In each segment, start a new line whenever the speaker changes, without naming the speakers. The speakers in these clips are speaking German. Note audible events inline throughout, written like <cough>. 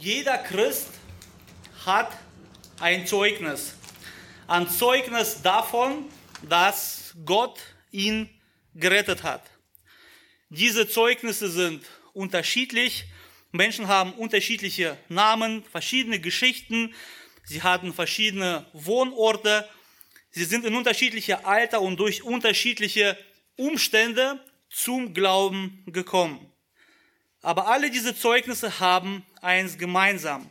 Jeder Christ hat ein Zeugnis. Ein Zeugnis davon, dass Gott ihn gerettet hat. Diese Zeugnisse sind unterschiedlich. Menschen haben unterschiedliche Namen, verschiedene Geschichten. Sie hatten verschiedene Wohnorte. Sie sind in unterschiedlicher Alter und durch unterschiedliche Umstände zum Glauben gekommen. Aber alle diese Zeugnisse haben eins gemeinsam.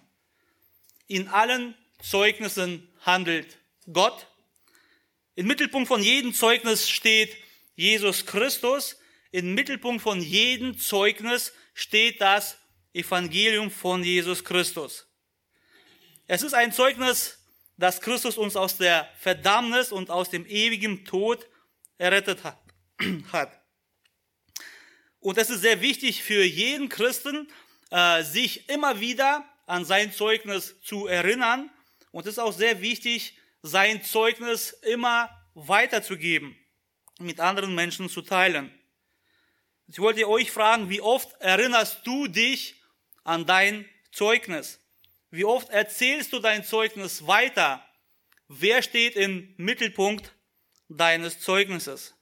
In allen Zeugnissen handelt Gott. Im Mittelpunkt von jedem Zeugnis steht Jesus Christus. Im Mittelpunkt von jedem Zeugnis steht das Evangelium von Jesus Christus. Es ist ein Zeugnis, dass Christus uns aus der Verdammnis und aus dem ewigen Tod errettet hat. <clears throat> Und es ist sehr wichtig für jeden Christen, äh, sich immer wieder an sein Zeugnis zu erinnern. Und es ist auch sehr wichtig, sein Zeugnis immer weiterzugeben, mit anderen Menschen zu teilen. Ich wollte euch fragen, wie oft erinnerst du dich an dein Zeugnis? Wie oft erzählst du dein Zeugnis weiter? Wer steht im Mittelpunkt deines Zeugnisses?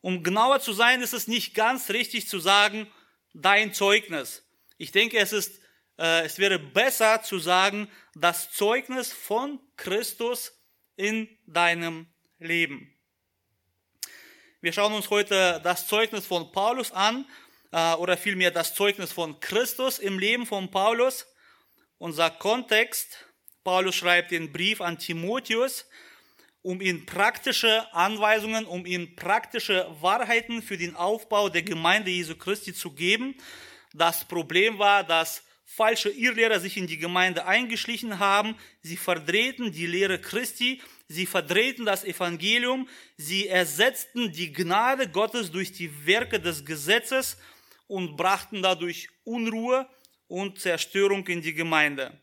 Um genauer zu sein, ist es nicht ganz richtig zu sagen, dein Zeugnis. Ich denke, es ist, äh, es wäre besser zu sagen, das Zeugnis von Christus in deinem Leben. Wir schauen uns heute das Zeugnis von Paulus an, äh, oder vielmehr das Zeugnis von Christus im Leben von Paulus. Unser Kontext, Paulus schreibt den Brief an Timotheus, um ihm praktische Anweisungen, um ihm praktische Wahrheiten für den Aufbau der Gemeinde Jesu Christi zu geben. Das Problem war, dass falsche Irrlehrer sich in die Gemeinde eingeschlichen haben. Sie verdrehten die Lehre Christi, sie verdrehten das Evangelium, sie ersetzten die Gnade Gottes durch die Werke des Gesetzes und brachten dadurch Unruhe und Zerstörung in die Gemeinde.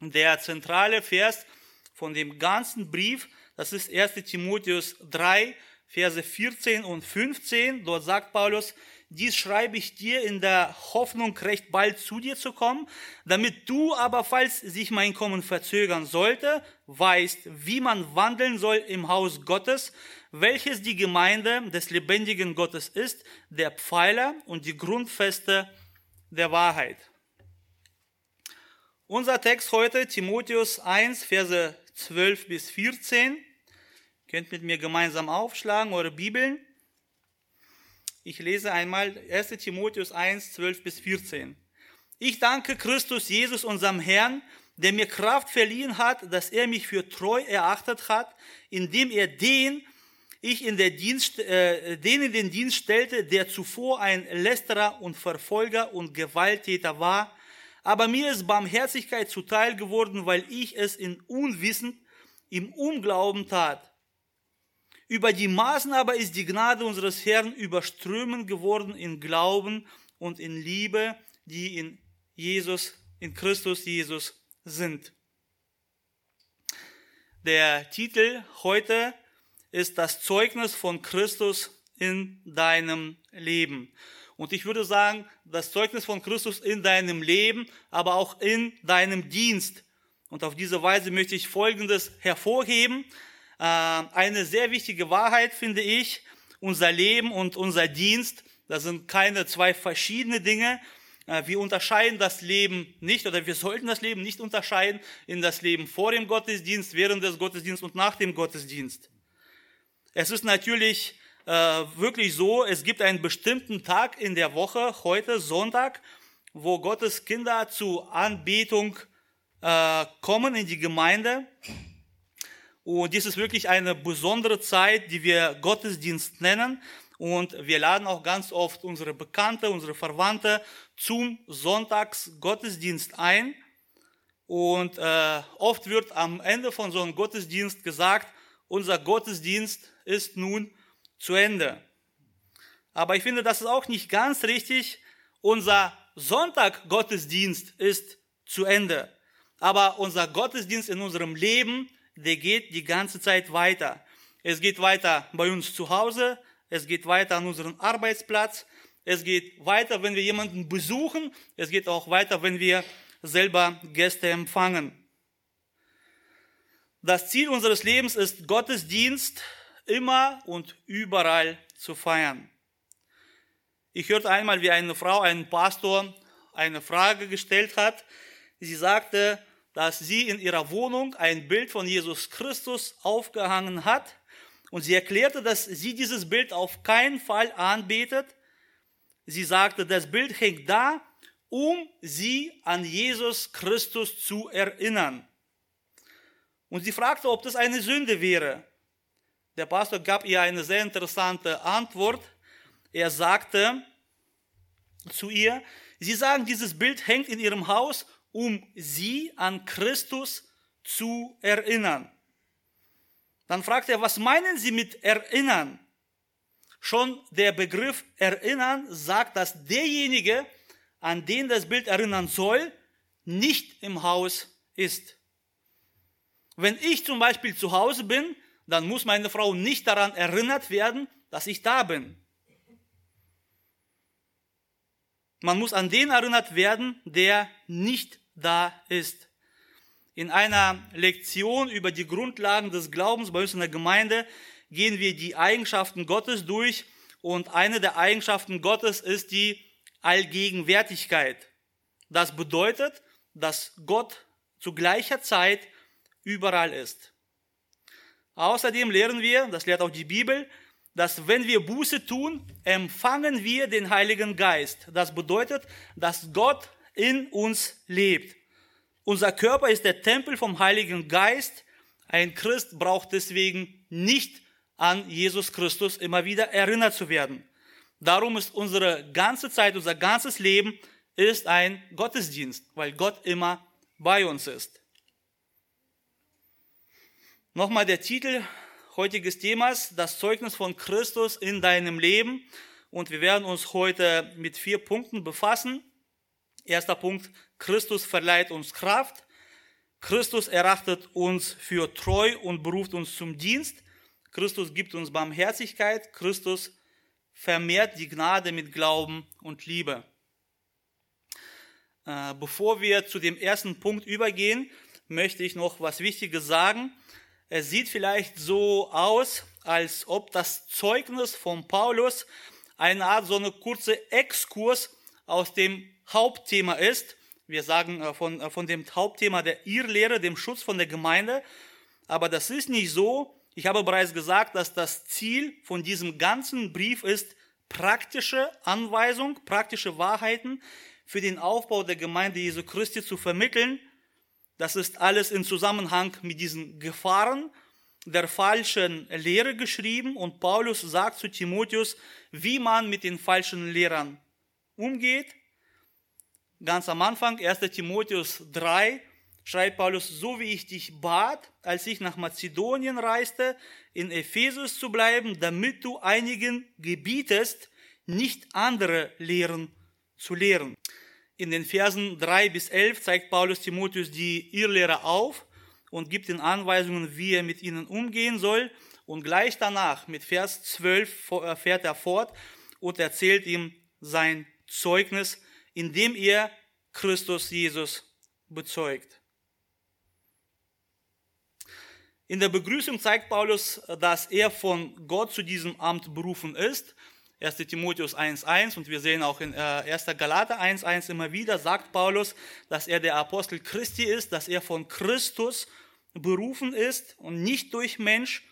Der zentrale Vers von dem ganzen Brief das ist 1 Timotheus 3, Verse 14 und 15. Dort sagt Paulus, dies schreibe ich dir in der Hoffnung, recht bald zu dir zu kommen, damit du aber, falls sich mein Kommen verzögern sollte, weißt, wie man wandeln soll im Haus Gottes, welches die Gemeinde des lebendigen Gottes ist, der Pfeiler und die Grundfeste der Wahrheit. Unser Text heute, Timotheus 1, Verse 12 bis 14. Könnt mit mir gemeinsam aufschlagen, eure Bibeln. Ich lese einmal 1 Timotheus 1, 12 bis 14. Ich danke Christus Jesus, unserem Herrn, der mir Kraft verliehen hat, dass er mich für treu erachtet hat, indem er den, ich in der Dienst, äh, den in den Dienst stellte, der zuvor ein Lästerer und Verfolger und Gewalttäter war. Aber mir ist Barmherzigkeit zuteil geworden, weil ich es in Unwissen, im Unglauben tat. Über die Maßen aber ist die Gnade unseres Herrn überströmend geworden in Glauben und in Liebe, die in Jesus, in Christus Jesus sind. Der Titel heute ist das Zeugnis von Christus in deinem Leben. Und ich würde sagen, das Zeugnis von Christus in deinem Leben, aber auch in deinem Dienst. Und auf diese Weise möchte ich Folgendes hervorheben. Äh, eine sehr wichtige Wahrheit, finde ich. Unser Leben und unser Dienst, das sind keine zwei verschiedene Dinge. Äh, wir unterscheiden das Leben nicht oder wir sollten das Leben nicht unterscheiden in das Leben vor dem Gottesdienst, während des Gottesdienstes und nach dem Gottesdienst. Es ist natürlich äh, wirklich so, es gibt einen bestimmten Tag in der Woche, heute Sonntag, wo Gottes Kinder zu Anbetung äh, kommen in die Gemeinde. Und dies ist wirklich eine besondere Zeit, die wir Gottesdienst nennen. Und wir laden auch ganz oft unsere Bekannte, unsere Verwandte zum Sonntagsgottesdienst ein. Und äh, oft wird am Ende von so einem Gottesdienst gesagt, unser Gottesdienst ist nun zu Ende. Aber ich finde, das ist auch nicht ganz richtig. Unser Sonntaggottesdienst ist zu Ende. Aber unser Gottesdienst in unserem Leben der geht die ganze Zeit weiter. Es geht weiter bei uns zu Hause, es geht weiter an unserem Arbeitsplatz, Es geht weiter, wenn wir jemanden besuchen. Es geht auch weiter, wenn wir selber Gäste empfangen. Das Ziel unseres Lebens ist Gottesdienst immer und überall zu feiern. Ich hörte einmal, wie eine Frau, ein Pastor, eine Frage gestellt hat. Sie sagte, dass sie in ihrer Wohnung ein Bild von Jesus Christus aufgehangen hat und sie erklärte, dass sie dieses Bild auf keinen Fall anbetet. Sie sagte, das Bild hängt da, um sie an Jesus Christus zu erinnern. Und sie fragte, ob das eine Sünde wäre. Der Pastor gab ihr eine sehr interessante Antwort. Er sagte zu ihr, sie sagen, dieses Bild hängt in ihrem Haus, um sie an Christus zu erinnern. Dann fragt er, was meinen Sie mit erinnern? Schon der Begriff erinnern sagt, dass derjenige, an den das Bild erinnern soll, nicht im Haus ist. Wenn ich zum Beispiel zu Hause bin, dann muss meine Frau nicht daran erinnert werden, dass ich da bin. Man muss an den erinnert werden, der nicht da ist. In einer Lektion über die Grundlagen des Glaubens bei uns in der Gemeinde gehen wir die Eigenschaften Gottes durch und eine der Eigenschaften Gottes ist die Allgegenwärtigkeit. Das bedeutet, dass Gott zu gleicher Zeit überall ist. Außerdem lehren wir, das lehrt auch die Bibel, dass wenn wir Buße tun, empfangen wir den Heiligen Geist. Das bedeutet, dass Gott in uns lebt. Unser Körper ist der Tempel vom Heiligen Geist. Ein Christ braucht deswegen nicht an Jesus Christus immer wieder erinnert zu werden. Darum ist unsere ganze Zeit, unser ganzes Leben ist ein Gottesdienst, weil Gott immer bei uns ist. Nochmal der Titel heutiges Themas, das Zeugnis von Christus in deinem Leben. Und wir werden uns heute mit vier Punkten befassen. Erster Punkt, Christus verleiht uns Kraft. Christus erachtet uns für treu und beruft uns zum Dienst. Christus gibt uns Barmherzigkeit. Christus vermehrt die Gnade mit Glauben und Liebe. Äh, bevor wir zu dem ersten Punkt übergehen, möchte ich noch was Wichtiges sagen. Es sieht vielleicht so aus, als ob das Zeugnis von Paulus eine Art so eine kurze Exkurs aus dem Hauptthema ist. Wir sagen äh, von, äh, von dem Hauptthema der Irrlehre, dem Schutz von der Gemeinde. Aber das ist nicht so. Ich habe bereits gesagt, dass das Ziel von diesem ganzen Brief ist, praktische Anweisung, praktische Wahrheiten für den Aufbau der Gemeinde Jesu Christi zu vermitteln. Das ist alles in Zusammenhang mit diesen Gefahren der falschen Lehre geschrieben und Paulus sagt zu Timotheus, wie man mit den falschen Lehrern umgeht Ganz am Anfang, 1 Timotheus 3, schreibt Paulus, so wie ich dich bat, als ich nach Mazedonien reiste, in Ephesus zu bleiben, damit du einigen gebietest, nicht andere Lehren zu lehren. In den Versen 3 bis 11 zeigt Paulus Timotheus die Irrlehrer auf und gibt ihm Anweisungen, wie er mit ihnen umgehen soll. Und gleich danach, mit Vers 12, äh, fährt er fort und erzählt ihm sein Zeugnis, indem ihr Christus Jesus bezeugt. In der Begrüßung zeigt Paulus, dass er von Gott zu diesem Amt berufen ist. 1. Timotheus 1.1 und wir sehen auch in 1. Äh, Galater 1.1 immer wieder, sagt Paulus, dass er der Apostel Christi ist, dass er von Christus berufen ist und nicht durch Mensch,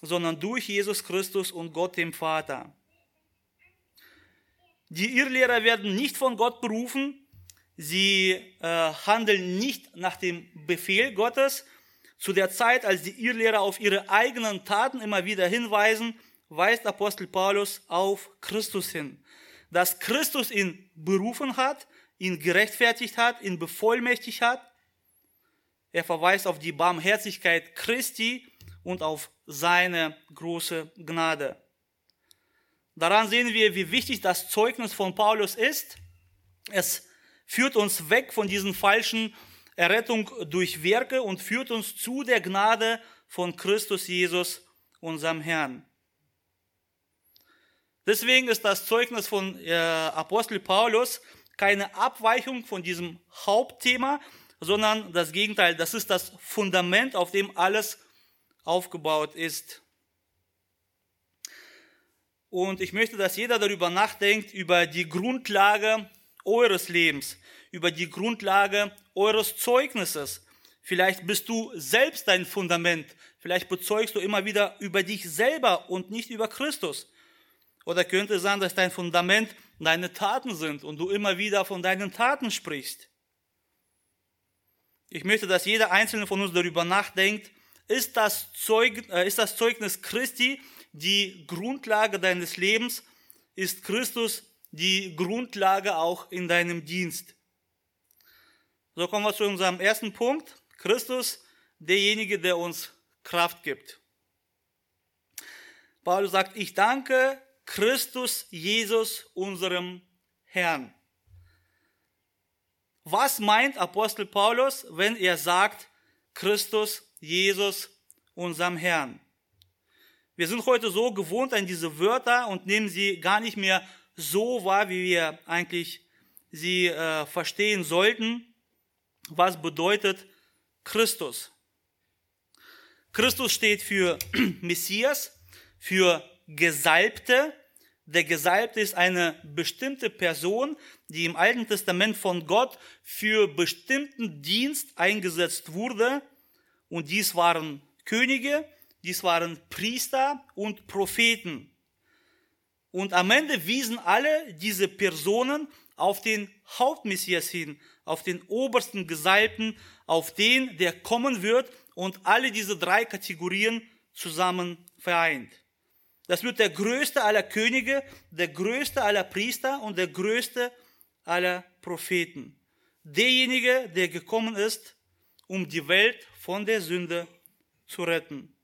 sondern durch Jesus Christus und Gott dem Vater. Die Irrlehrer werden nicht von Gott berufen, sie äh, handeln nicht nach dem Befehl Gottes. Zu der Zeit, als die Irrlehrer auf ihre eigenen Taten immer wieder hinweisen, weist Apostel Paulus auf Christus hin. Dass Christus ihn berufen hat, ihn gerechtfertigt hat, ihn bevollmächtigt hat. Er verweist auf die Barmherzigkeit Christi und auf seine große Gnade. Daran sehen wir, wie wichtig das Zeugnis von Paulus ist. Es führt uns weg von diesen falschen Errettung durch Werke und führt uns zu der Gnade von Christus Jesus, unserem Herrn. Deswegen ist das Zeugnis von äh, Apostel Paulus keine Abweichung von diesem Hauptthema, sondern das Gegenteil. Das ist das Fundament, auf dem alles aufgebaut ist. Und ich möchte, dass jeder darüber nachdenkt, über die Grundlage eures Lebens, über die Grundlage eures Zeugnisses. Vielleicht bist du selbst dein Fundament. Vielleicht bezeugst du immer wieder über dich selber und nicht über Christus. Oder könnte es sein, dass dein Fundament deine Taten sind und du immer wieder von deinen Taten sprichst. Ich möchte, dass jeder Einzelne von uns darüber nachdenkt, ist das, Zeug, äh, ist das Zeugnis Christi die Grundlage deines Lebens? Ist Christus die Grundlage auch in deinem Dienst? So kommen wir zu unserem ersten Punkt. Christus, derjenige, der uns Kraft gibt. Paulus sagt, ich danke Christus Jesus, unserem Herrn. Was meint Apostel Paulus, wenn er sagt, Christus, Jesus, unserem Herrn? Wir sind heute so gewohnt an diese Wörter und nehmen sie gar nicht mehr so wahr, wie wir eigentlich sie äh, verstehen sollten. Was bedeutet Christus? Christus steht für <clears throat> Messias, für Gesalbte, der Gesalbte ist eine bestimmte Person, die im Alten Testament von Gott für bestimmten Dienst eingesetzt wurde. Und dies waren Könige, dies waren Priester und Propheten. Und am Ende wiesen alle diese Personen auf den Hauptmessias hin, auf den obersten Gesalbten, auf den, der kommen wird und alle diese drei Kategorien zusammen vereint. Das wird der größte aller Könige, der größte aller Priester und der größte aller Propheten. Derjenige, der gekommen ist, um die Welt von der Sünde zu retten.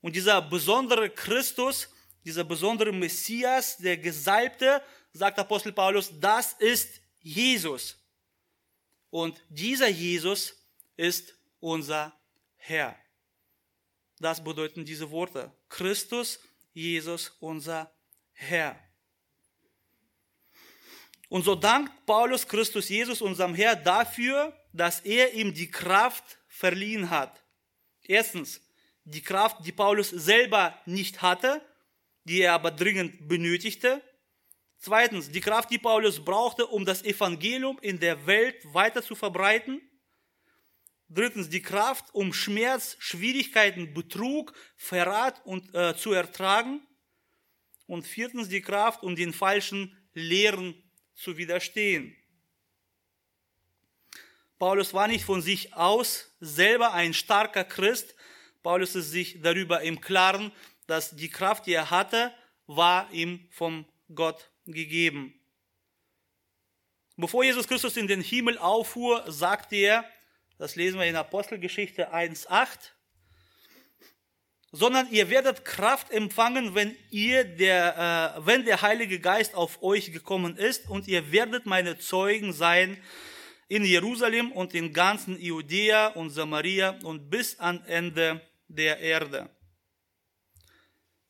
Und dieser besondere Christus, dieser besondere Messias, der Gesalbte, sagt Apostel Paulus, das ist Jesus. Und dieser Jesus ist unser Herr. Das bedeuten diese Worte. Christus, Jesus, unser Herr. Und so dankt Paulus Christus Jesus, unserem Herr, dafür, dass er ihm die Kraft verliehen hat. Erstens, die Kraft, die Paulus selber nicht hatte, die er aber dringend benötigte. Zweitens, die Kraft, die Paulus brauchte, um das Evangelium in der Welt weiter zu verbreiten. Drittens die Kraft, um Schmerz, Schwierigkeiten, Betrug, Verrat und, äh, zu ertragen. Und viertens die Kraft, um den falschen Lehren zu widerstehen. Paulus war nicht von sich aus selber ein starker Christ. Paulus ist sich darüber im Klaren, dass die Kraft, die er hatte, war ihm vom Gott gegeben. Bevor Jesus Christus in den Himmel auffuhr, sagte er, das lesen wir in Apostelgeschichte 1.8. Sondern ihr werdet Kraft empfangen, wenn ihr der, äh, wenn der Heilige Geist auf euch gekommen ist und ihr werdet meine Zeugen sein in Jerusalem und in ganzen Judäa und Samaria und bis an Ende der Erde.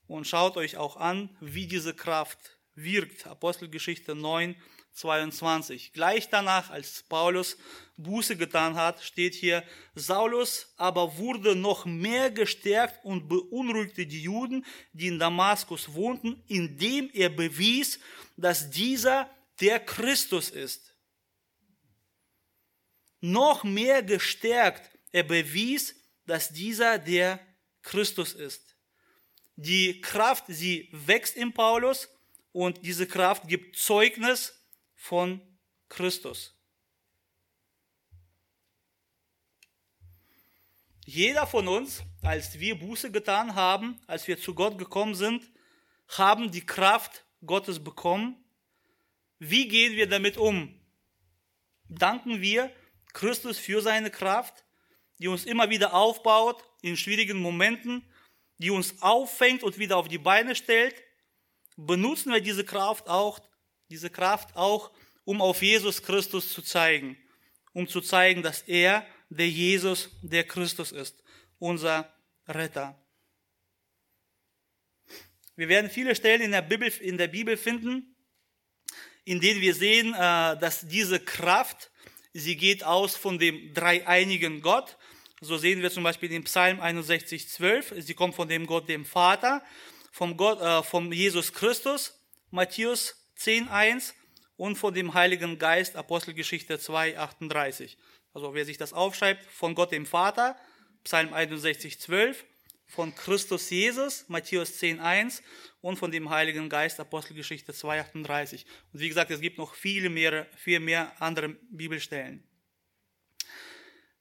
Und schaut euch auch an, wie diese Kraft wirkt. Apostelgeschichte 9, 22. Gleich danach, als Paulus Buße getan hat, steht hier, Saulus aber wurde noch mehr gestärkt und beunruhigte die Juden, die in Damaskus wohnten, indem er bewies, dass dieser der Christus ist. Noch mehr gestärkt, er bewies, dass dieser der Christus ist. Die Kraft, sie wächst in Paulus und diese Kraft gibt Zeugnis von Christus. Jeder von uns, als wir Buße getan haben, als wir zu Gott gekommen sind, haben die Kraft Gottes bekommen. Wie gehen wir damit um? Danken wir Christus für seine Kraft, die uns immer wieder aufbaut in schwierigen Momenten, die uns auffängt und wieder auf die Beine stellt? Benutzen wir diese Kraft auch diese Kraft auch, um auf Jesus Christus zu zeigen, um zu zeigen, dass er der Jesus, der Christus ist, unser Retter. Wir werden viele Stellen in der Bibel, in der Bibel finden, in denen wir sehen, äh, dass diese Kraft, sie geht aus von dem dreieinigen Gott. So sehen wir zum Beispiel in Psalm 61, 12. Sie kommt von dem Gott, dem Vater, vom Gott, äh, vom Jesus Christus, Matthäus 10, 1 und von dem Heiligen Geist, Apostelgeschichte 2, 38. Also wer sich das aufschreibt, von Gott dem Vater, Psalm 61, 12, von Christus Jesus, Matthäus 10, 1 und von dem Heiligen Geist, Apostelgeschichte 2, 38. Und wie gesagt, es gibt noch viele mehr, viel mehr andere Bibelstellen.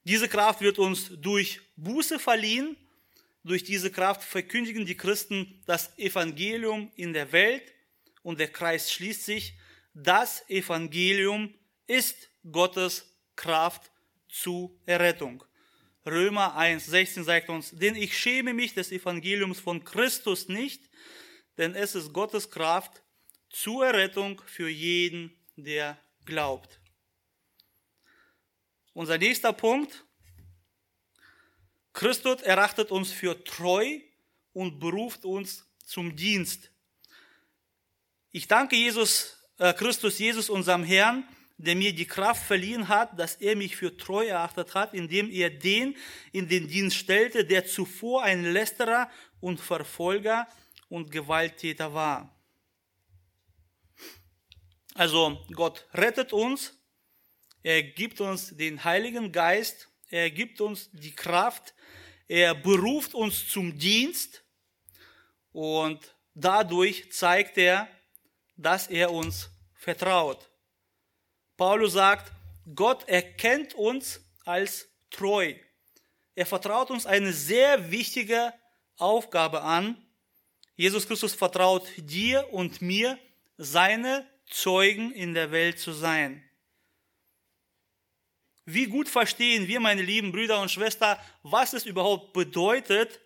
Diese Kraft wird uns durch Buße verliehen. Durch diese Kraft verkündigen die Christen das Evangelium in der Welt und der Kreis schließt sich. Das Evangelium ist Gottes Kraft zu Errettung. Römer 1, 16 sagt uns, denn ich schäme mich des Evangeliums von Christus nicht, denn es ist Gottes Kraft zur Errettung für jeden, der glaubt. Unser nächster Punkt. Christus erachtet uns für treu und beruft uns zum Dienst. Ich danke Jesus, äh, Christus Jesus, unserem Herrn, der mir die Kraft verliehen hat, dass er mich für treu erachtet hat, indem er den in den Dienst stellte, der zuvor ein Lästerer und Verfolger und Gewalttäter war. Also Gott rettet uns, er gibt uns den Heiligen Geist, er gibt uns die Kraft, er beruft uns zum Dienst und dadurch zeigt er, dass er uns vertraut. Paulus sagt, Gott erkennt uns als treu. Er vertraut uns eine sehr wichtige Aufgabe an. Jesus Christus vertraut dir und mir, seine Zeugen in der Welt zu sein. Wie gut verstehen wir, meine lieben Brüder und Schwestern, was es überhaupt bedeutet,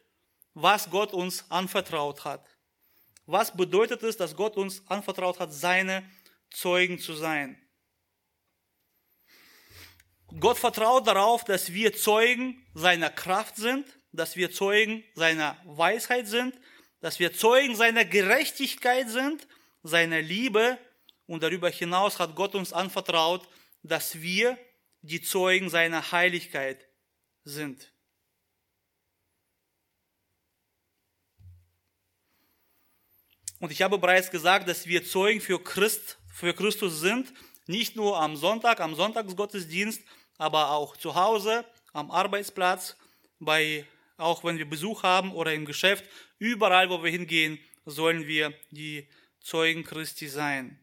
was Gott uns anvertraut hat. Was bedeutet es, dass Gott uns anvertraut hat, seine Zeugen zu sein? Gott vertraut darauf, dass wir Zeugen seiner Kraft sind, dass wir Zeugen seiner Weisheit sind, dass wir Zeugen seiner Gerechtigkeit sind, seiner Liebe und darüber hinaus hat Gott uns anvertraut, dass wir die Zeugen seiner Heiligkeit sind. Und ich habe bereits gesagt, dass wir Zeugen für, Christ, für Christus sind, nicht nur am Sonntag, am Sonntagsgottesdienst, aber auch zu Hause, am Arbeitsplatz, bei, auch wenn wir Besuch haben oder im Geschäft, überall, wo wir hingehen, sollen wir die Zeugen Christi sein.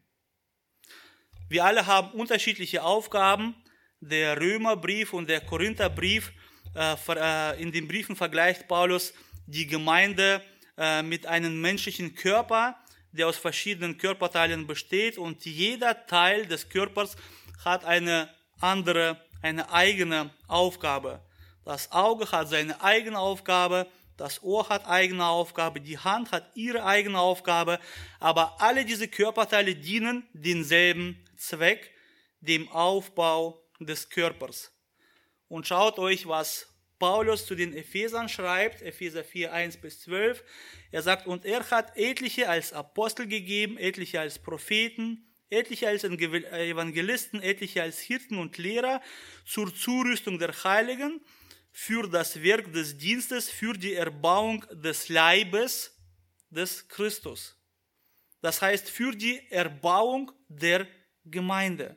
Wir alle haben unterschiedliche Aufgaben. Der Römerbrief und der Korintherbrief, äh, äh in den Briefen vergleicht Paulus die Gemeinde äh, mit einem menschlichen Körper, der aus verschiedenen Körperteilen besteht und jeder Teil des Körpers hat eine andere eine eigene Aufgabe. Das Auge hat seine eigene Aufgabe, das Ohr hat eigene Aufgabe, die Hand hat ihre eigene Aufgabe, aber alle diese Körperteile dienen denselben Zweck, dem Aufbau des Körpers. Und schaut euch, was Paulus zu den Ephesern schreibt, Epheser 4, 1 bis 12. Er sagt, und er hat etliche als Apostel gegeben, etliche als Propheten, etliche als Evangelisten, etliche als Hirten und Lehrer zur Zurüstung der Heiligen, für das Werk des Dienstes, für die Erbauung des Leibes des Christus. Das heißt, für die Erbauung der Gemeinde.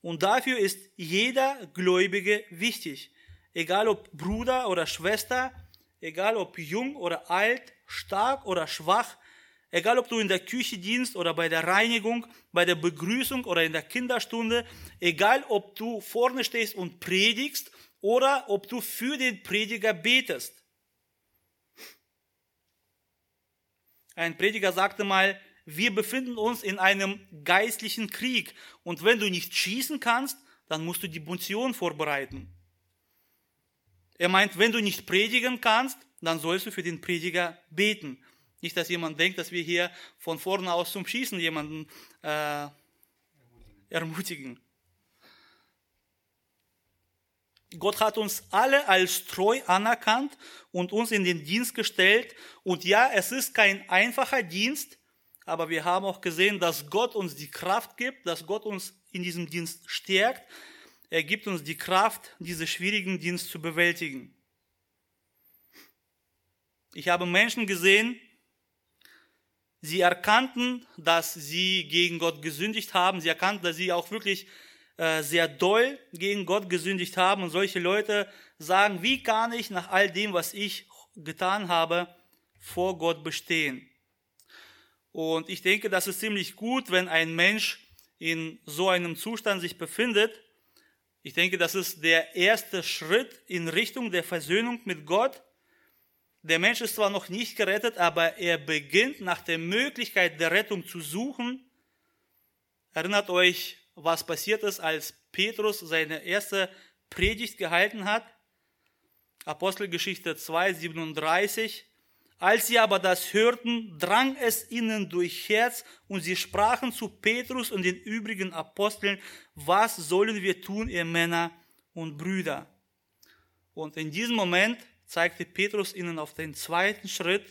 Und dafür ist jeder Gläubige wichtig. Egal ob Bruder oder Schwester, egal ob jung oder alt, stark oder schwach, Egal, ob du in der Küche dienst oder bei der Reinigung, bei der Begrüßung oder in der Kinderstunde, egal, ob du vorne stehst und predigst oder ob du für den Prediger betest. Ein Prediger sagte mal, wir befinden uns in einem geistlichen Krieg und wenn du nicht schießen kannst, dann musst du die Munition vorbereiten. Er meint, wenn du nicht predigen kannst, dann sollst du für den Prediger beten. Nicht, dass jemand denkt, dass wir hier von vorne aus zum Schießen jemanden äh, ermutigen. Gott hat uns alle als treu anerkannt und uns in den Dienst gestellt. Und ja, es ist kein einfacher Dienst, aber wir haben auch gesehen, dass Gott uns die Kraft gibt, dass Gott uns in diesem Dienst stärkt. Er gibt uns die Kraft, diesen schwierigen Dienst zu bewältigen. Ich habe Menschen gesehen, sie erkannten, dass sie gegen Gott gesündigt haben. Sie erkannten, dass sie auch wirklich äh, sehr doll gegen Gott gesündigt haben. Und solche Leute sagen, wie kann ich nach all dem, was ich getan habe, vor Gott bestehen? Und ich denke, das ist ziemlich gut, wenn ein Mensch in so einem Zustand sich befindet. Ich denke, das ist der erste Schritt in Richtung der Versöhnung mit Gott. Der Mensch ist zwar noch nicht gerettet, aber er beginnt nach der Möglichkeit der Rettung zu suchen. Erinnert euch, was passiert ist, als Petrus seine erste Predigt gehalten hat? Apostelgeschichte 2, 37. Als sie aber das hörten, drang es ihnen durch Herz und sie sprachen zu Petrus und den übrigen Aposteln, was sollen wir tun, ihr Männer und Brüder? Und in diesem Moment zeigte Petrus ihnen auf den zweiten Schritt,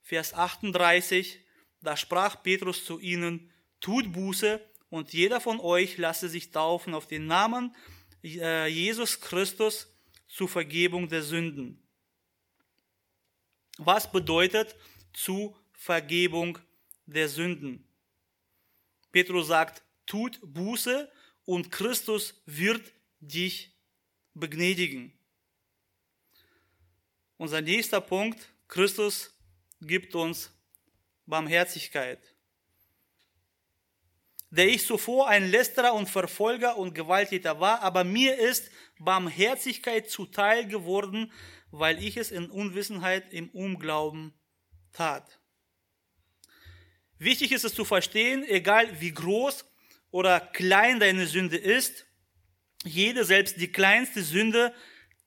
Vers 38, da sprach Petrus zu ihnen, tut Buße und jeder von euch lasse sich taufen auf den Namen äh, Jesus Christus zur Vergebung der Sünden. Was bedeutet zu Vergebung der Sünden? Petrus sagt, tut Buße und Christus wird dich begnädigen. Unser nächster Punkt, Christus gibt uns Barmherzigkeit. Der ich zuvor ein Lästerer und Verfolger und Gewalttäter war, aber mir ist Barmherzigkeit zuteil geworden, weil ich es in Unwissenheit im Unglauben tat. Wichtig ist es zu verstehen, egal wie groß oder klein deine Sünde ist, jede, selbst die kleinste Sünde,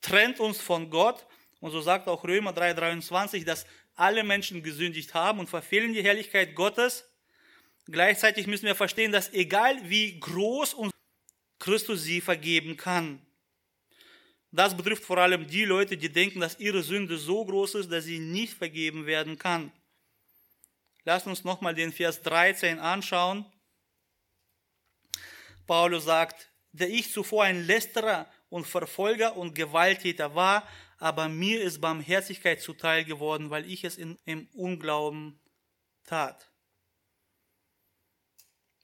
trennt uns von Gott und so sagt auch Römer 3,23, dass alle Menschen gesündigt haben und verfehlen die Herrlichkeit Gottes. Gleichzeitig müssen wir verstehen, dass egal wie groß und Christus sie vergeben kann. Das betrifft vor allem die Leute, die denken, dass ihre Sünde so groß ist, dass sie nicht vergeben werden kann. Lasst uns nochmal den Vers 13 anschauen. Paulus sagt, der ich zuvor ein Lästerer und Verfolger und Gewalttäter war, aber mir ist Barmherzigkeit zuteil geworden, weil ich es in, im Unglauben tat.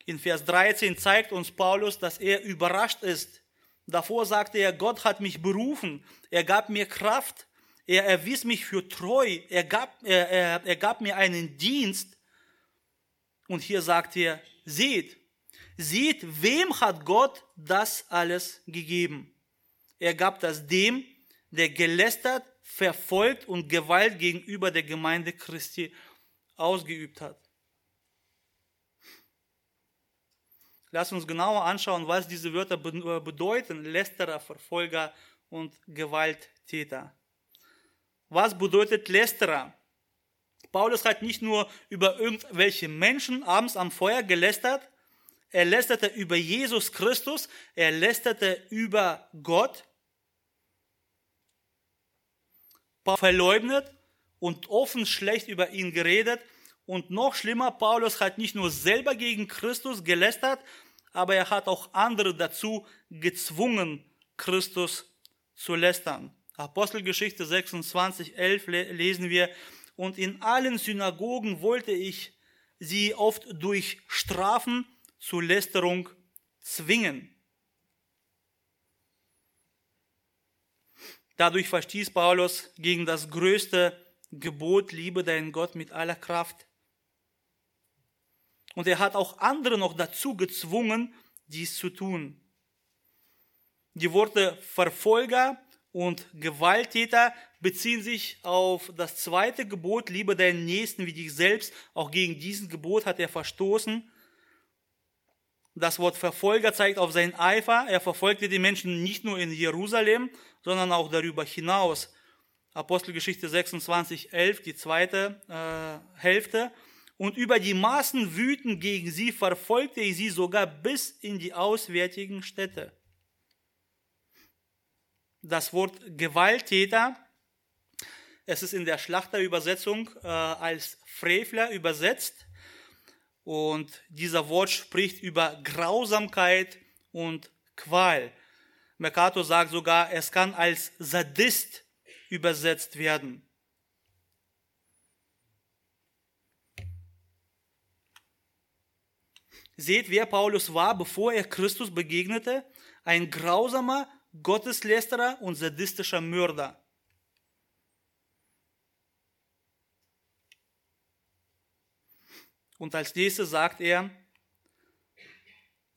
In Vers 13 zeigt uns Paulus, dass er überrascht ist. Davor sagte er, Gott hat mich berufen, er gab mir Kraft, er erwies mich für treu, er gab, er, er, er gab mir einen Dienst. Und hier sagt er, seht, seht, wem hat Gott das alles gegeben? Er gab das dem, der gelästert, verfolgt und Gewalt gegenüber der Gemeinde Christi ausgeübt hat. Lass uns genauer anschauen, was diese Wörter äh, bedeuten. Lästerer, Verfolger und Gewalttäter. Was bedeutet Lästerer? Paulus hat nicht nur über irgendwelche Menschen abends am Feuer gelästert, er lästerte über Jesus Christus, er lästerte über Gott, verleugnet und offen schlecht über ihn geredet. Und noch schlimmer, Paulus hat nicht nur selber gegen Christus gelästert, aber er hat auch andere dazu gezwungen, Christus zu lästern. Apostelgeschichte 26, 11 lesen wir, und in allen Synagogen wollte ich sie oft durch Strafen zur Lästerung zwingen. Dadurch verstieß Paulus gegen das größte Gebot, liebe deinen Gott mit aller Kraft. Und er hat auch andere noch dazu gezwungen, dies zu tun. Die Worte Verfolger und Gewalttäter beziehen sich auf das zweite Gebot, liebe deinen Nächsten wie dich selbst. Auch gegen dieses Gebot hat er verstoßen. Das Wort Verfolger zeigt auf seinen Eifer. Er verfolgte die Menschen nicht nur in Jerusalem, sondern auch darüber hinaus. Apostelgeschichte 26, 11, die zweite äh, Hälfte. Und über die Maßen wütend gegen sie verfolgte ich sie sogar bis in die auswärtigen Städte. das Wort Gewalttäter. Es ist in der Schlachterübersetzung äh, als Frevler übersetzt. Und dieser Wort spricht über Grausamkeit und Qual. Mercator sagt sogar, es kann als Sadist übersetzt werden. Seht, wer Paulus war, bevor er Christus begegnete. Ein grausamer, Gotteslästerer und sadistischer Mörder. Und als nächstes sagt er,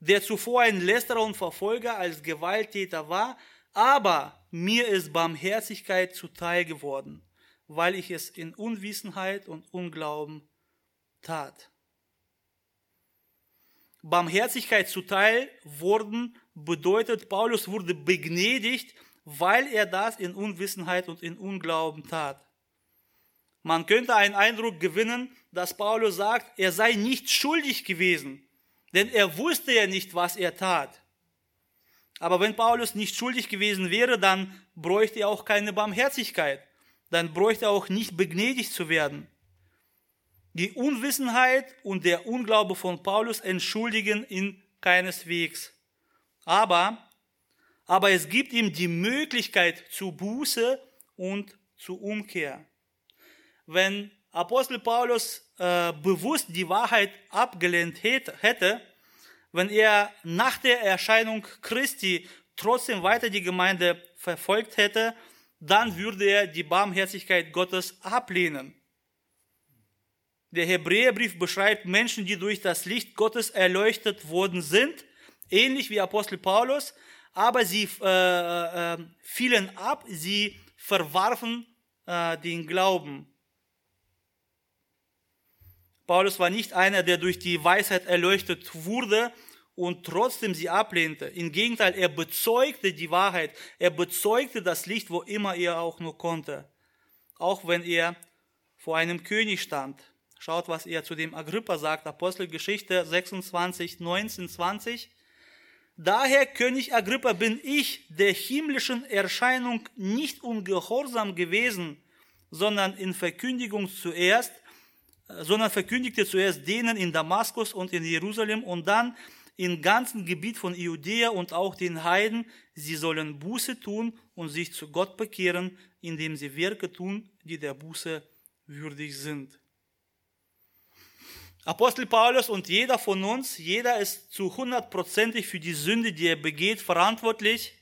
der zuvor ein Lästerer und Verfolger als Gewalttäter war, aber mir ist Barmherzigkeit zuteil geworden, weil ich es in Unwissenheit und Unglauben tat. Barmherzigkeit zuteil worden bedeutet, Paulus wurde begnädigt, weil er das in Unwissenheit und in Unglauben tat. Man könnte einen Eindruck gewinnen, dass Paulus sagt, er sei nicht schuldig gewesen, denn er wusste ja nicht, was er tat. Aber wenn Paulus nicht schuldig gewesen wäre, dann bräuchte er auch keine Barmherzigkeit, dann bräuchte er auch nicht begnädigt zu werden. Die Unwissenheit und der Unglaube von Paulus entschuldigen ihn keineswegs. Aber, aber es gibt ihm die Möglichkeit zu Buße und zu Umkehr. Wenn Apostel Paulus äh, bewusst die Wahrheit abgelehnt hätte, wenn er nach der Erscheinung Christi trotzdem weiter die Gemeinde verfolgt hätte, dann würde er die Barmherzigkeit Gottes ablehnen. Der Hebräerbrief beschreibt Menschen, die durch das Licht Gottes erleuchtet worden sind, ähnlich wie Apostel Paulus, aber sie äh, äh, fielen ab, sie verwarfen äh, den Glauben. Paulus war nicht einer, der durch die Weisheit erleuchtet wurde und trotzdem sie ablehnte. Im Gegenteil, er bezeugte die Wahrheit, er bezeugte das Licht, wo immer er auch nur konnte, auch wenn er vor einem König stand. Schaut, was er zu dem Agrippa sagt, Apostelgeschichte 26, 19, 20. Daher, König Agrippa, bin ich der himmlischen Erscheinung nicht ungehorsam gewesen, sondern in Verkündigung zuerst, sondern verkündigte zuerst denen in Damaskus und in Jerusalem und dann im ganzen Gebiet von Judäa und auch den Heiden, sie sollen Buße tun und sich zu Gott bekehren, indem sie Werke tun, die der Buße würdig sind. Apostel Paulus und jeder von uns, jeder ist zu hundertprozentig für die Sünde, die er begeht, verantwortlich.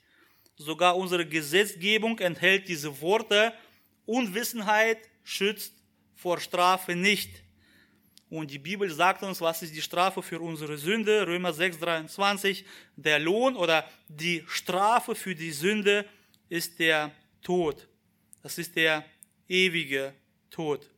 Sogar unsere Gesetzgebung enthält diese Worte, Unwissenheit schützt vor Strafe nicht. Und die Bibel sagt uns, was ist die Strafe für unsere Sünde? Römer 6, 23. Der Lohn oder die Strafe für die Sünde ist der Tod. Das ist der ewige Tod.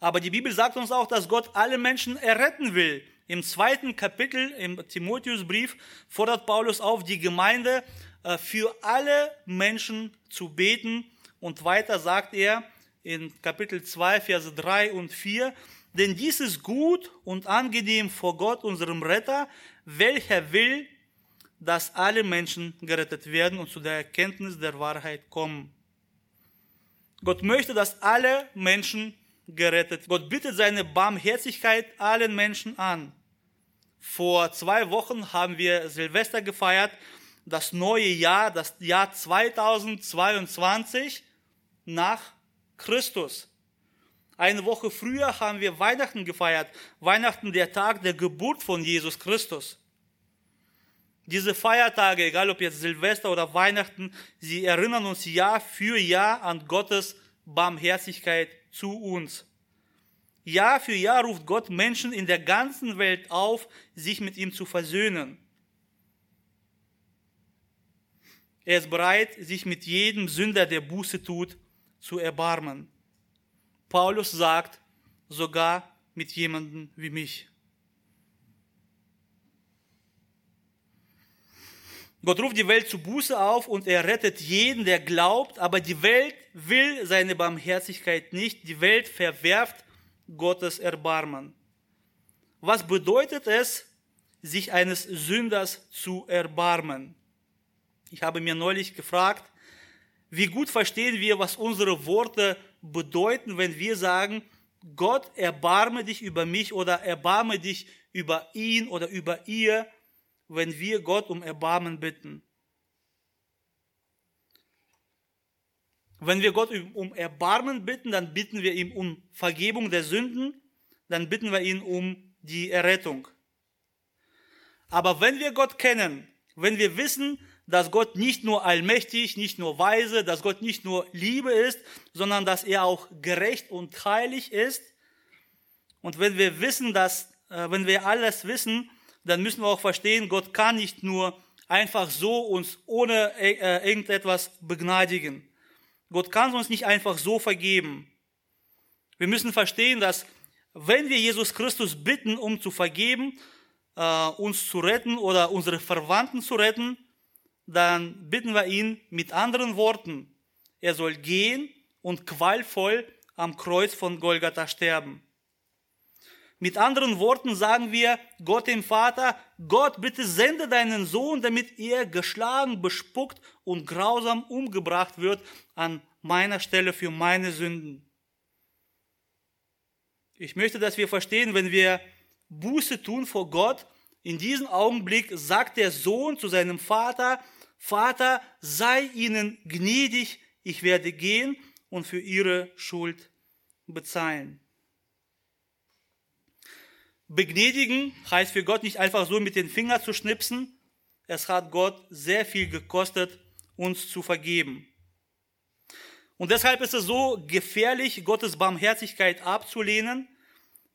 Aber die Bibel sagt uns auch, dass Gott alle Menschen erretten will. Im zweiten Kapitel im Timotheusbrief fordert Paulus auf, die Gemeinde äh, für alle Menschen zu beten. Und weiter sagt er in Kapitel 2, Verse 3 und 4, denn dies ist gut und angenehm vor Gott, unserem Retter, welcher will, dass alle Menschen gerettet werden und zu der Erkenntnis der Wahrheit kommen. Gott möchte, dass alle Menschen gerettet. Gott bittet seine Barmherzigkeit allen Menschen an. Vor zwei Wochen haben wir Silvester gefeiert, das neue Jahr, das Jahr 2022 nach Christus. Eine Woche früher haben wir Weihnachten gefeiert. Weihnachten, der Tag der Geburt von Jesus Christus. Diese Feiertage, egal ob jetzt Silvester oder Weihnachten, sie erinnern uns Jahr für Jahr an Gottes Barmherzigkeit zu uns. Jahr für Jahr ruft Gott Menschen in der ganzen Welt auf, sich mit ihm zu versöhnen. Er ist bereit, sich mit jedem Sünder, der Buße tut, zu erbarmen. Paulus sagt, sogar mit jemandem wie mich. Gott ruft die Welt zu Buße auf und er rettet jeden, der glaubt, aber die Welt will seine Barmherzigkeit nicht. Die Welt verwerft Gottes Erbarmen. Was bedeutet es, sich eines Sünders zu erbarmen? Ich habe mir neulich gefragt, wie gut verstehen wir, was unsere Worte bedeuten, wenn wir sagen, Gott, erbarme dich über mich oder erbarme dich über ihn oder über ihr, wenn wir Gott um Erbarmen bitten. Wenn wir Gott um Erbarmen bitten, dann bitten wir ihm um Vergebung der Sünden, dann bitten wir ihn um die Errettung. Aber wenn wir Gott kennen, wenn wir wissen, dass Gott nicht nur allmächtig, nicht nur weise, dass Gott nicht nur Liebe ist, sondern dass er auch gerecht und heilig ist. Und wenn wir wissen, dass, äh, wenn wir alles wissen, dann müssen wir auch verstehen, Gott kann nicht nur einfach so uns ohne äh, irgendetwas begnadigen. Gott kann uns nicht einfach so vergeben. Wir müssen verstehen, dass wenn wir Jesus Christus bitten, um zu vergeben, äh, uns zu retten oder unsere Verwandten zu retten, dann bitten wir ihn mit anderen Worten. Er soll gehen und qualvoll am Kreuz von Golgatha sterben. Mit anderen Worten sagen wir Gott dem Vater, Gott, bitte sende deinen Sohn, damit er geschlagen, bespuckt und grausam umgebracht wird an meiner Stelle für meine Sünden. Ich möchte, dass wir verstehen, wenn wir Buße tun vor Gott, in diesem Augenblick sagt der Sohn zu seinem Vater, Vater, sei ihnen gnädig, ich werde gehen und für ihre Schuld bezahlen. Begnädigen heißt für Gott nicht einfach so mit den Fingern zu schnipsen. Es hat Gott sehr viel gekostet, uns zu vergeben. Und deshalb ist es so gefährlich, Gottes Barmherzigkeit abzulehnen.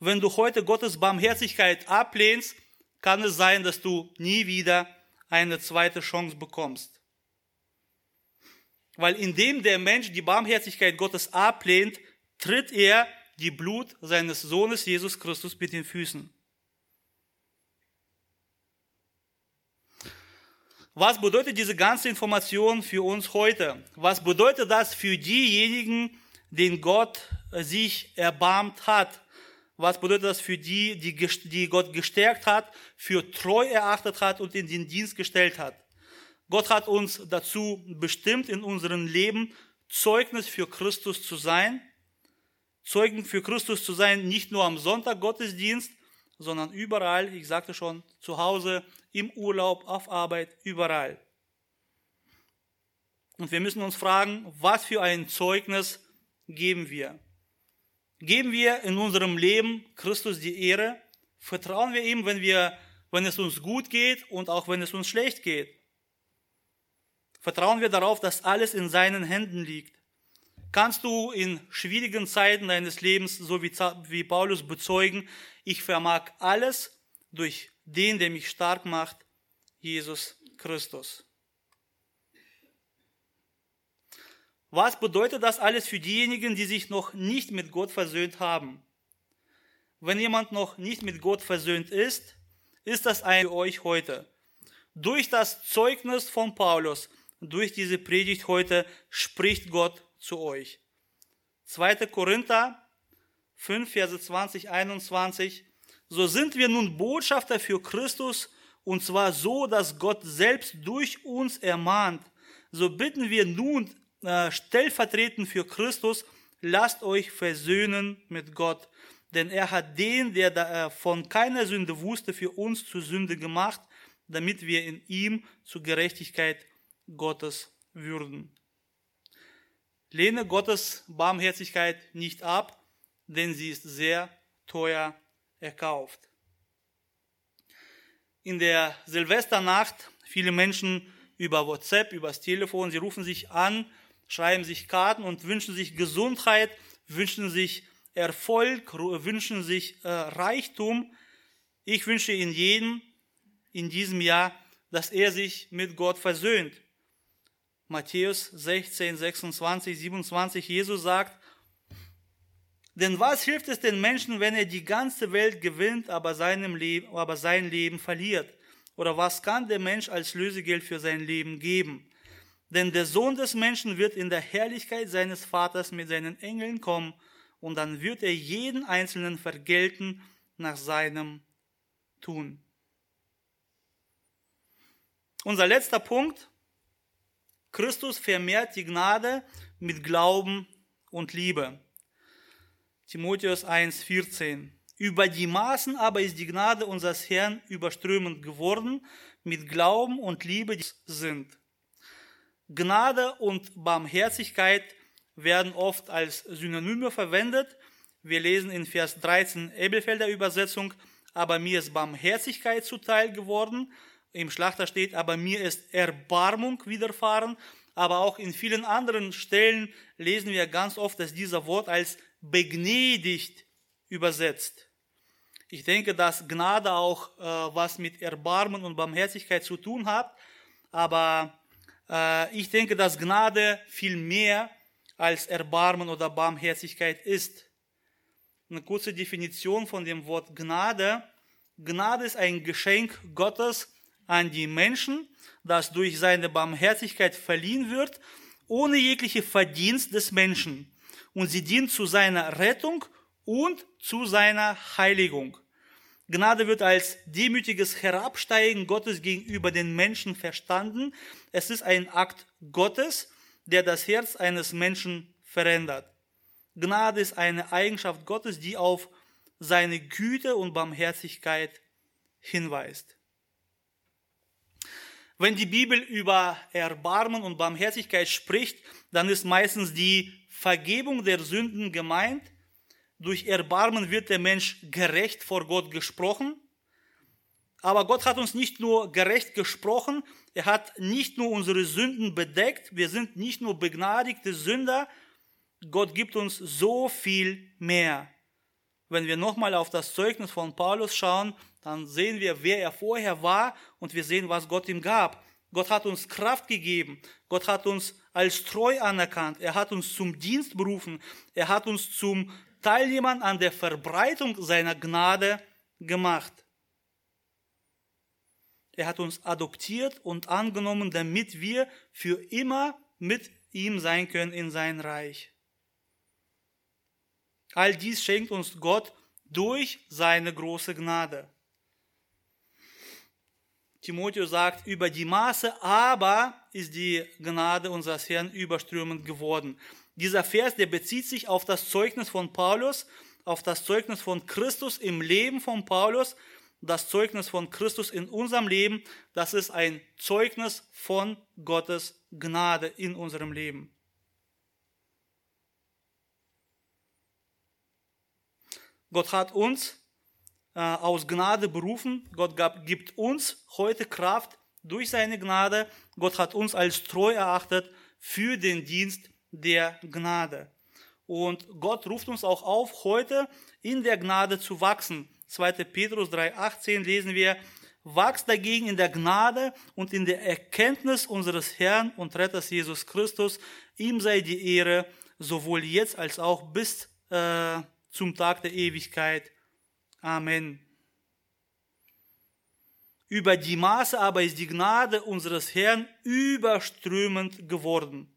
Wenn du heute Gottes Barmherzigkeit ablehnst, kann es sein, dass du nie wieder eine zweite Chance bekommst. Weil indem der Mensch die Barmherzigkeit Gottes ablehnt, tritt er die Blut seines Sohnes Jesus Christus mit den Füßen. Was bedeutet diese ganze Information für uns heute? Was bedeutet das für diejenigen, denen Gott sich erbarmt hat? Was bedeutet das für die, die Gott gestärkt hat, für treu erachtet hat und in den Dienst gestellt hat? Gott hat uns dazu bestimmt, in unserem Leben Zeugnis für Christus zu sein. Zeugen für Christus zu sein, nicht nur am Sonntag Gottesdienst, sondern überall, ich sagte schon, zu Hause, im Urlaub, auf Arbeit, überall. Und wir müssen uns fragen, was für ein Zeugnis geben wir? Geben wir in unserem Leben Christus die Ehre? Vertrauen wir ihm, wenn, wir, wenn es uns gut geht und auch wenn es uns schlecht geht? Vertrauen wir darauf, dass alles in seinen Händen liegt? Kannst du in schwierigen Zeiten deines Lebens, so wie, wie Paulus, bezeugen, ich vermag alles durch den, der mich stark macht, Jesus Christus. Was bedeutet das alles für diejenigen, die sich noch nicht mit Gott versöhnt haben? Wenn jemand noch nicht mit Gott versöhnt ist, ist das ein für euch heute. Durch das Zeugnis von Paulus, durch diese Predigt heute, spricht Gott zu euch. 2. Korinther 5, Verse 20, 21. So sind wir nun Botschafter für Christus, und zwar so, dass Gott selbst durch uns ermahnt. So bitten wir nun äh, stellvertretend für Christus, lasst euch versöhnen mit Gott. Denn er hat den, der da, äh, von keiner Sünde wusste, für uns zur Sünde gemacht, damit wir in ihm zur Gerechtigkeit Gottes würden. Lehne Gottes Barmherzigkeit nicht ab, denn sie ist sehr teuer erkauft. In der Silvesternacht, viele Menschen über WhatsApp, übers Telefon, sie rufen sich an, schreiben sich Karten und wünschen sich Gesundheit, wünschen sich Erfolg, wünschen sich äh, Reichtum. Ich wünsche Ihnen jedem in diesem Jahr, dass er sich mit Gott versöhnt. Matthäus 16, 26, 27, Jesus sagt, denn was hilft es den Menschen, wenn er die ganze Welt gewinnt, aber, seinem Leben, aber sein Leben verliert? Oder was kann der Mensch als Lösegeld für sein Leben geben? Denn der Sohn des Menschen wird in der Herrlichkeit seines Vaters mit seinen Engeln kommen und dann wird er jeden Einzelnen vergelten nach seinem Tun. Unser letzter Punkt, Christus vermehrt die Gnade mit Glauben und Liebe. Timotheus 1,14. Über die Maßen aber ist die Gnade unseres Herrn überströmend geworden, mit Glauben und Liebe sind. Gnade und Barmherzigkeit werden oft als Synonyme verwendet. Wir lesen in Vers 13 Ebelfelder Übersetzung, aber mir ist Barmherzigkeit zuteil geworden. Im Schlachter steht, aber mir ist Erbarmung widerfahren. Aber auch in vielen anderen Stellen lesen wir ganz oft, dass dieser Wort als begnädigt übersetzt. Ich denke, dass Gnade auch äh, was mit Erbarmen und Barmherzigkeit zu tun hat, aber äh, ich denke, dass Gnade viel mehr als Erbarmen oder Barmherzigkeit ist. Eine kurze Definition von dem Wort Gnade. Gnade ist ein Geschenk Gottes an die Menschen, das durch seine Barmherzigkeit verliehen wird, ohne jegliche Verdienst des Menschen. Und sie dient zu seiner Rettung und zu seiner Heiligung. Gnade wird als demütiges Herabsteigen Gottes gegenüber den Menschen verstanden. Es ist ein Akt Gottes, der das Herz eines Menschen verändert. Gnade ist eine Eigenschaft Gottes, die auf seine Güte und Barmherzigkeit hinweist. Wenn die Bibel über Erbarmen und Barmherzigkeit spricht, dann ist meistens die Vergebung der Sünden gemeint. Durch Erbarmen wird der Mensch gerecht vor Gott gesprochen. Aber Gott hat uns nicht nur gerecht gesprochen, er hat nicht nur unsere Sünden bedeckt, wir sind nicht nur begnadigte Sünder, Gott gibt uns so viel mehr. Wenn wir nochmal auf das Zeugnis von Paulus schauen, dann sehen wir, wer er vorher war und wir sehen, was Gott ihm gab. Gott hat uns Kraft gegeben. Gott hat uns als treu anerkannt. Er hat uns zum Dienst berufen. Er hat uns zum Teilnehmern an der Verbreitung seiner Gnade gemacht. Er hat uns adoptiert und angenommen, damit wir für immer mit ihm sein können in sein Reich. All dies schenkt uns Gott durch seine große Gnade. Timotheus sagt, über die Maße aber ist die Gnade unseres Herrn überströmend geworden. Dieser Vers, der bezieht sich auf das Zeugnis von Paulus, auf das Zeugnis von Christus im Leben von Paulus, das Zeugnis von Christus in unserem Leben, das ist ein Zeugnis von Gottes Gnade in unserem Leben. Gott hat uns aus Gnade berufen. Gott gab, gibt uns heute Kraft durch seine Gnade. Gott hat uns als treu erachtet für den Dienst der Gnade. Und Gott ruft uns auch auf, heute in der Gnade zu wachsen. 2. Petrus 3,18 lesen wir, wachst dagegen in der Gnade und in der Erkenntnis unseres Herrn und Retters Jesus Christus. Ihm sei die Ehre, sowohl jetzt als auch bis äh, zum Tag der Ewigkeit. Amen. Über die Maße aber ist die Gnade unseres Herrn überströmend geworden.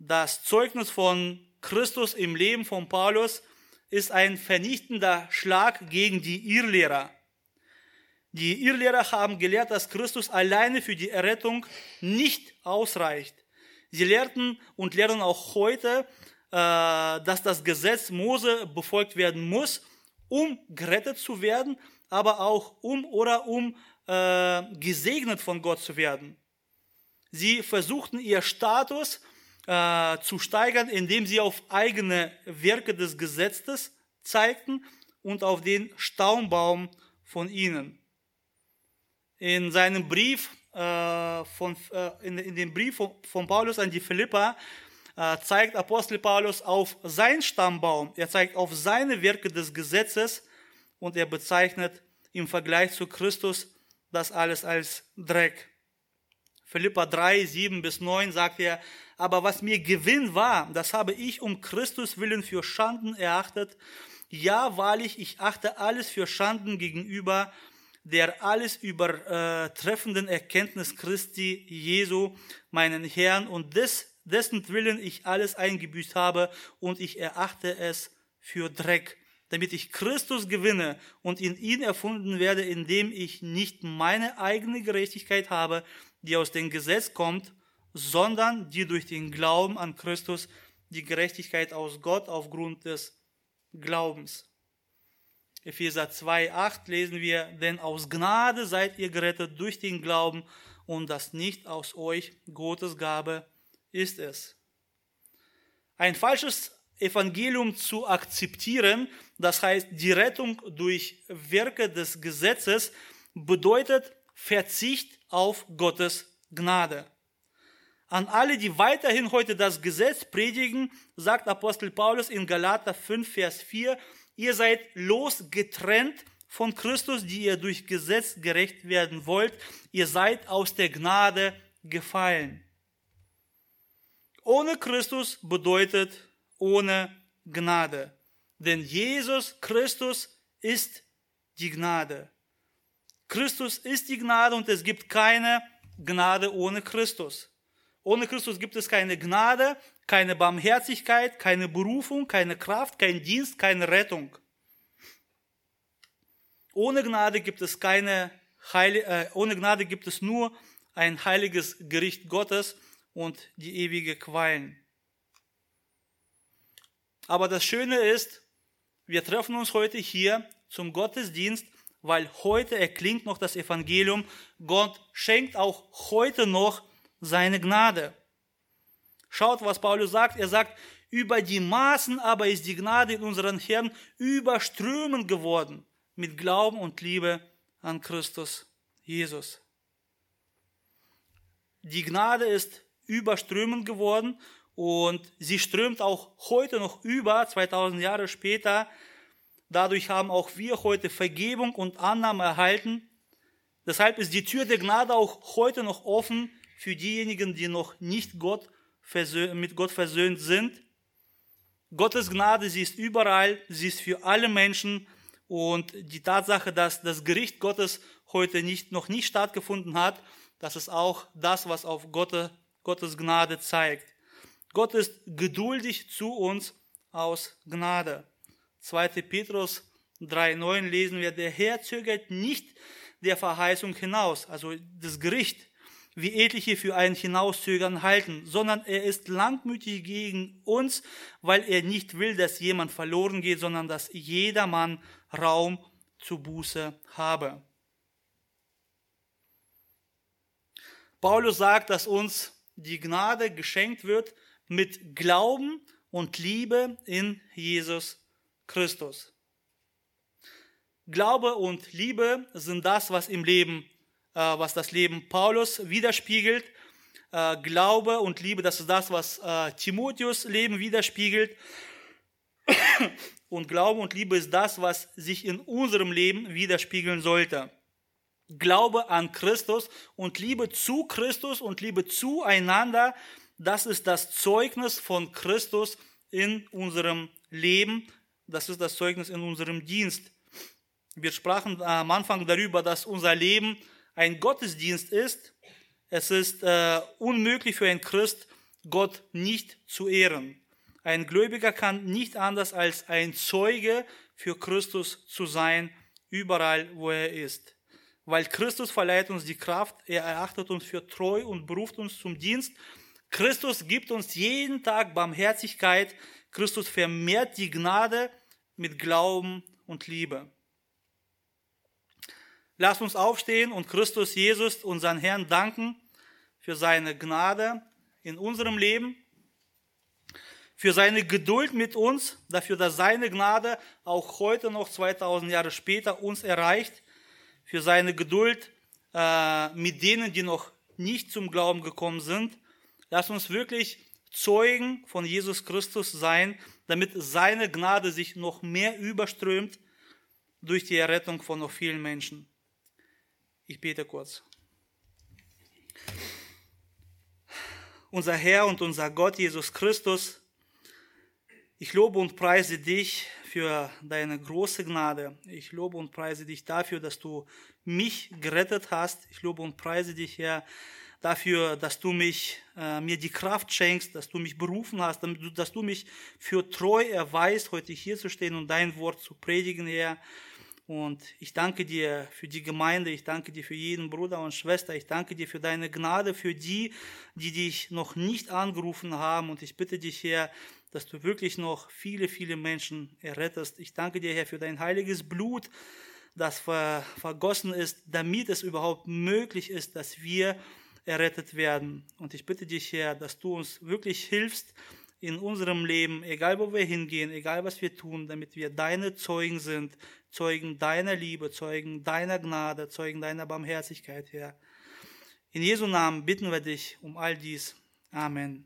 Das Zeugnis von Christus im Leben von Paulus ist ein vernichtender Schlag gegen die Irrlehrer. Die Irrlehrer haben gelehrt, dass Christus alleine für die Errettung nicht ausreicht. Sie lehrten und lehren auch heute, äh, dass das Gesetz Mose befolgt werden muss, um gerettet zu werden, aber auch um oder um äh, gesegnet von Gott zu werden. Sie versuchten ihr Status äh, zu steigern, indem sie auf eigene Werke des Gesetzes zeigten und auf den Staumbaum von ihnen. In seinem Brief, äh, von, äh, in, in, dem Brief von, von, Paulus an die Philippa zeigt Apostel Paulus auf seinen Stammbaum, er zeigt auf seine Werke des Gesetzes und er bezeichnet im Vergleich zu Christus das alles als Dreck. Philippa 3, 7 bis 9 sagt er, aber was mir Gewinn war, das habe ich um Christus willen für Schanden erachtet. Ja, wahrlich, ich achte alles für Schanden gegenüber der alles übertreffenden Erkenntnis Christi Jesu, meinen Herrn, und des, dessen Willen ich alles eingebüßt habe, und ich erachte es für Dreck, damit ich Christus gewinne und in ihn erfunden werde, indem ich nicht meine eigene Gerechtigkeit habe, die aus dem Gesetz kommt, sondern die durch den Glauben an Christus die Gerechtigkeit aus Gott aufgrund des Glaubens. Epheser 2,8 lesen wir, denn aus Gnade seid ihr gerettet durch den Glauben und das nicht aus euch, Gottes Gabe ist es. Ein falsches Evangelium zu akzeptieren, das heißt die Rettung durch Werke des Gesetzes, bedeutet Verzicht auf Gottes Gnade. An alle, die weiterhin heute das Gesetz predigen, sagt Apostel Paulus in Galater 5, Vers 4, ihr seid losgetrennt von Christus, die ihr durch Gesetz gerecht werden wollt. Ihr seid aus der Gnade gefallen. Ohne Christus bedeutet ohne Gnade. Denn Jesus Christus ist die Gnade. Christus ist die Gnade und es gibt keine Gnade ohne Christus. Ohne Christus gibt es keine Gnade, keine Barmherzigkeit, keine Berufung, keine Kraft, kein Dienst, keine Rettung. Ohne Gnade gibt es keine Heil äh, ohne Gnade gibt es nur ein heiliges Gericht Gottes und die ewige Qualen. Aber das Schöne ist, wir treffen uns heute hier zum Gottesdienst, weil heute erklingt noch das Evangelium. Gott schenkt auch heute noch seine Gnade. Schaut, was Paulus sagt. Er sagt, über die Maßen aber ist die Gnade in unseren Herrn überströmend geworden mit Glauben und Liebe an Christus Jesus. Die Gnade ist überströmend geworden und sie strömt auch heute noch über, 2000 Jahre später. Dadurch haben auch wir heute Vergebung und Annahme erhalten. Deshalb ist die Tür der Gnade auch heute noch offen für diejenigen, die noch nicht Gott mit Gott versöhnt sind. Gottes Gnade, sie ist überall, sie ist für alle Menschen und die Tatsache, dass das Gericht Gottes heute nicht, noch nicht stattgefunden hat, das ist auch das, was auf Gott, Gottes Gnade zeigt. Gott ist geduldig zu uns aus Gnade. 2. Petrus 3,9 lesen wir, der Herr zögert nicht der Verheißung hinaus, also das Gericht, wie etliche für ein Hinauszögern halten, sondern er ist langmütig gegen uns, weil er nicht will, dass jemand verloren geht, sondern dass jedermann Raum zu Buße habe. Paulus sagt, dass uns die Gnade geschenkt wird mit Glauben und Liebe in Jesus Christus. Glaube und Liebe sind das, was im Leben äh, was das Leben Paulus widerspiegelt. Äh, Glaube und Liebe, das ist das, was äh, Timotheus Leben widerspiegelt. Und Glaube und Liebe ist das, was sich in unserem Leben widerspiegeln sollte. Glaube an Christus und Liebe zu Christus und Liebe zueinander, das ist das Zeugnis von Christus in unserem Leben. Das ist das Zeugnis in unserem Dienst. Wir sprachen am Anfang darüber, dass unser Leben ein Gottesdienst ist, es ist äh, unmöglich für einen Christ, Gott nicht zu ehren. Ein Gläubiger kann nicht anders als ein Zeuge für Christus zu sein, überall, wo er ist. Weil Christus verleiht uns die Kraft, er erachtet uns für treu und beruft uns zum Dienst. Christus gibt uns jeden Tag Barmherzigkeit. Christus vermehrt die Gnade mit Glauben und Liebe. Lass uns aufstehen und Christus Jesus, unseren Herrn, danken für seine Gnade in unserem Leben, für seine Geduld mit uns, dafür, dass seine Gnade auch heute noch 2000 Jahre später uns erreicht, für seine Geduld äh, mit denen, die noch nicht zum Glauben gekommen sind. Lass uns wirklich Zeugen von Jesus Christus sein, damit seine Gnade sich noch mehr überströmt durch die Errettung von noch vielen Menschen. Ich bete kurz. Unser Herr und unser Gott Jesus Christus, ich lobe und preise dich für deine große Gnade. Ich lobe und preise dich dafür, dass du mich gerettet hast. Ich lobe und preise dich, Herr, dafür, dass du mich, äh, mir die Kraft schenkst, dass du mich berufen hast, dass du mich für treu erweist, heute hier zu stehen und dein Wort zu predigen, Herr. Und ich danke dir für die Gemeinde, ich danke dir für jeden Bruder und Schwester, ich danke dir für deine Gnade, für die, die dich noch nicht angerufen haben. Und ich bitte dich, Herr, dass du wirklich noch viele, viele Menschen errettest. Ich danke dir, Herr, für dein heiliges Blut, das vergossen ist, damit es überhaupt möglich ist, dass wir errettet werden. Und ich bitte dich, Herr, dass du uns wirklich hilfst in unserem Leben, egal wo wir hingehen, egal was wir tun, damit wir deine Zeugen sind, Zeugen deiner Liebe, Zeugen deiner Gnade, Zeugen deiner Barmherzigkeit, Herr. In Jesu Namen bitten wir dich um all dies. Amen.